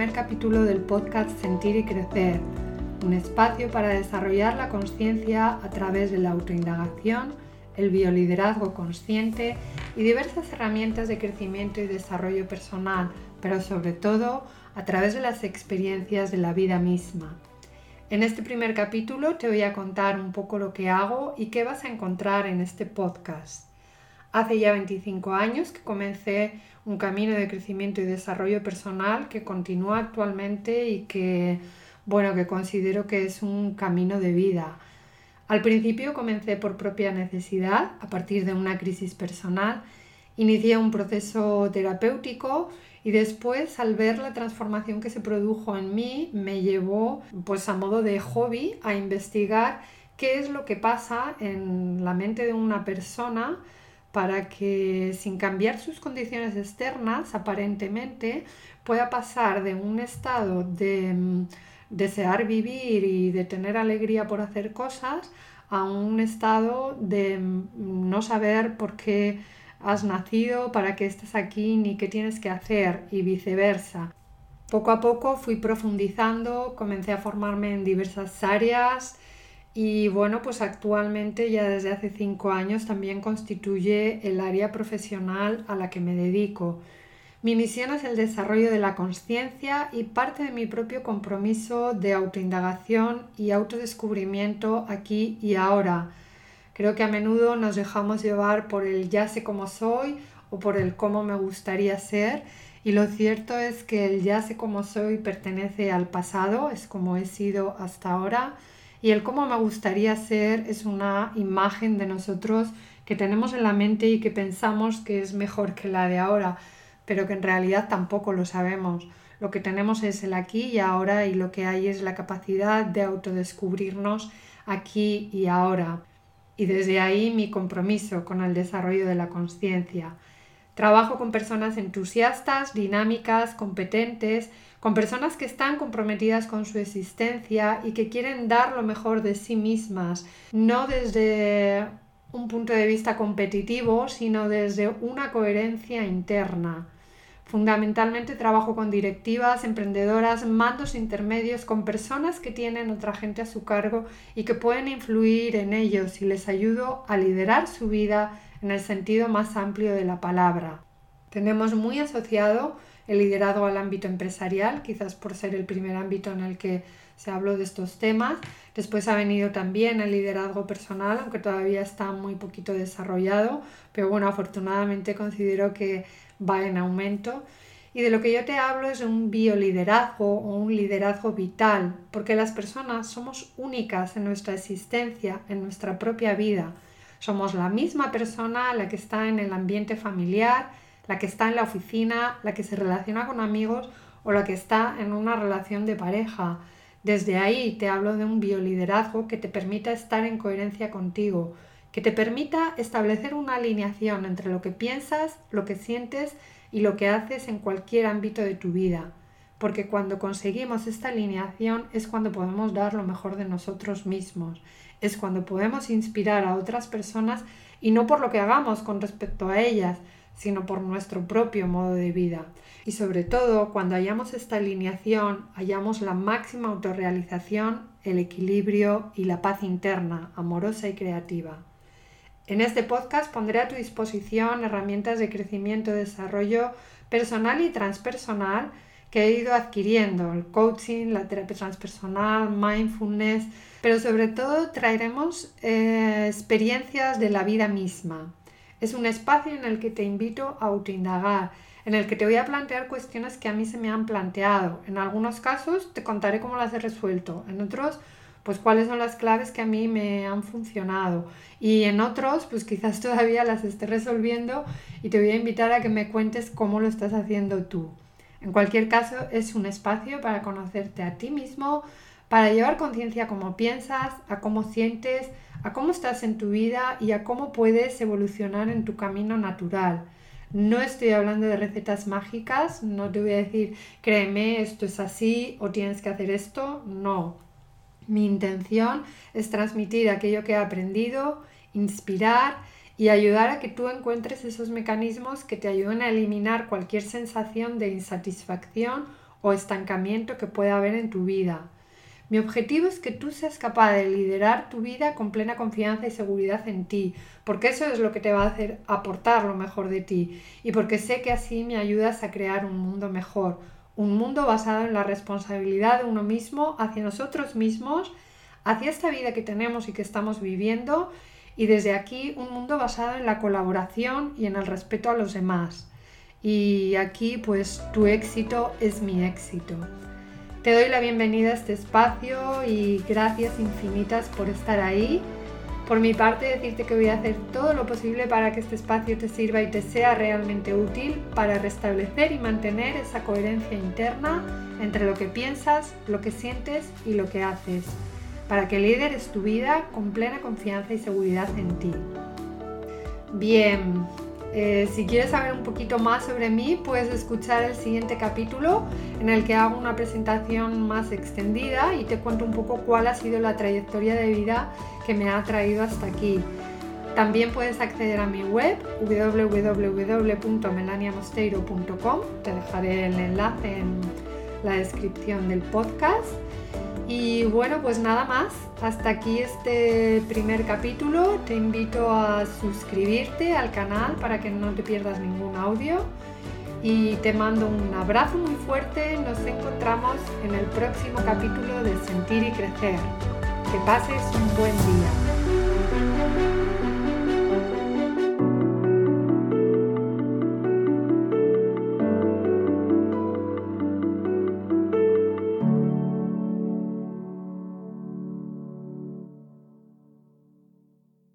primer capítulo del podcast Sentir y Crecer, un espacio para desarrollar la conciencia a través de la autoindagación, el bioliderazgo consciente y diversas herramientas de crecimiento y desarrollo personal, pero sobre todo a través de las experiencias de la vida misma. En este primer capítulo te voy a contar un poco lo que hago y qué vas a encontrar en este podcast. Hace ya 25 años que comencé un camino de crecimiento y desarrollo personal que continúa actualmente y que, bueno, que considero que es un camino de vida. Al principio comencé por propia necesidad, a partir de una crisis personal, inicié un proceso terapéutico y después al ver la transformación que se produjo en mí me llevó pues a modo de hobby a investigar qué es lo que pasa en la mente de una persona para que sin cambiar sus condiciones externas, aparentemente, pueda pasar de un estado de mm, desear vivir y de tener alegría por hacer cosas a un estado de mm, no saber por qué has nacido, para qué estás aquí, ni qué tienes que hacer y viceversa. Poco a poco fui profundizando, comencé a formarme en diversas áreas, y bueno, pues actualmente ya desde hace cinco años también constituye el área profesional a la que me dedico. Mi misión es el desarrollo de la conciencia y parte de mi propio compromiso de autoindagación y autodescubrimiento aquí y ahora. Creo que a menudo nos dejamos llevar por el ya sé cómo soy o por el cómo me gustaría ser y lo cierto es que el ya sé cómo soy pertenece al pasado, es como he sido hasta ahora y el cómo me gustaría ser es una imagen de nosotros que tenemos en la mente y que pensamos que es mejor que la de ahora, pero que en realidad tampoco lo sabemos. Lo que tenemos es el aquí y ahora y lo que hay es la capacidad de autodescubrirnos aquí y ahora. Y desde ahí mi compromiso con el desarrollo de la conciencia. Trabajo con personas entusiastas, dinámicas, competentes, con personas que están comprometidas con su existencia y que quieren dar lo mejor de sí mismas, no desde un punto de vista competitivo, sino desde una coherencia interna. Fundamentalmente trabajo con directivas, emprendedoras, mandos intermedios, con personas que tienen otra gente a su cargo y que pueden influir en ellos y les ayudo a liderar su vida en el sentido más amplio de la palabra. Tenemos muy asociado el liderazgo al ámbito empresarial, quizás por ser el primer ámbito en el que se habló de estos temas. Después ha venido también el liderazgo personal, aunque todavía está muy poquito desarrollado, pero bueno, afortunadamente considero que va en aumento. Y de lo que yo te hablo es de un bioliderazgo o un liderazgo vital, porque las personas somos únicas en nuestra existencia, en nuestra propia vida. Somos la misma persona la que está en el ambiente familiar, la que está en la oficina, la que se relaciona con amigos o la que está en una relación de pareja. Desde ahí te hablo de un bioliderazgo que te permita estar en coherencia contigo, que te permita establecer una alineación entre lo que piensas, lo que sientes y lo que haces en cualquier ámbito de tu vida. Porque cuando conseguimos esta alineación es cuando podemos dar lo mejor de nosotros mismos, es cuando podemos inspirar a otras personas y no por lo que hagamos con respecto a ellas, sino por nuestro propio modo de vida. Y sobre todo, cuando hallamos esta alineación, hallamos la máxima autorrealización, el equilibrio y la paz interna, amorosa y creativa. En este podcast pondré a tu disposición herramientas de crecimiento y desarrollo personal y transpersonal que he ido adquiriendo, el coaching, la terapia transpersonal, mindfulness, pero sobre todo traeremos eh, experiencias de la vida misma, es un espacio en el que te invito a autoindagar, en el que te voy a plantear cuestiones que a mí se me han planteado. En algunos casos te contaré cómo las he resuelto, en otros pues cuáles son las claves que a mí me han funcionado y en otros pues quizás todavía las esté resolviendo y te voy a invitar a que me cuentes cómo lo estás haciendo tú. En cualquier caso es un espacio para conocerte a ti mismo, para llevar conciencia a cómo piensas, a cómo sientes, a cómo estás en tu vida y a cómo puedes evolucionar en tu camino natural. No estoy hablando de recetas mágicas, no te voy a decir, créeme, esto es así o tienes que hacer esto, no. Mi intención es transmitir aquello que he aprendido, inspirar y ayudar a que tú encuentres esos mecanismos que te ayuden a eliminar cualquier sensación de insatisfacción o estancamiento que pueda haber en tu vida. Mi objetivo es que tú seas capaz de liderar tu vida con plena confianza y seguridad en ti, porque eso es lo que te va a hacer aportar lo mejor de ti y porque sé que así me ayudas a crear un mundo mejor, un mundo basado en la responsabilidad de uno mismo hacia nosotros mismos, hacia esta vida que tenemos y que estamos viviendo y desde aquí un mundo basado en la colaboración y en el respeto a los demás. Y aquí pues tu éxito es mi éxito. Te doy la bienvenida a este espacio y gracias infinitas por estar ahí. Por mi parte, decirte que voy a hacer todo lo posible para que este espacio te sirva y te sea realmente útil para restablecer y mantener esa coherencia interna entre lo que piensas, lo que sientes y lo que haces, para que lideres tu vida con plena confianza y seguridad en ti. Bien, eh, si quieres saber un poquito más sobre mí, puedes escuchar el siguiente capítulo en el que hago una presentación más extendida y te cuento un poco cuál ha sido la trayectoria de vida que me ha traído hasta aquí. También puedes acceder a mi web www.melaniamosteiro.com, te dejaré el enlace en la descripción del podcast. Y bueno, pues nada más, hasta aquí este primer capítulo. Te invito a suscribirte al canal para que no te pierdas ningún audio. Y te mando un abrazo muy fuerte. Nos encontramos en el próximo capítulo de Sentir y Crecer. Que pases un buen día.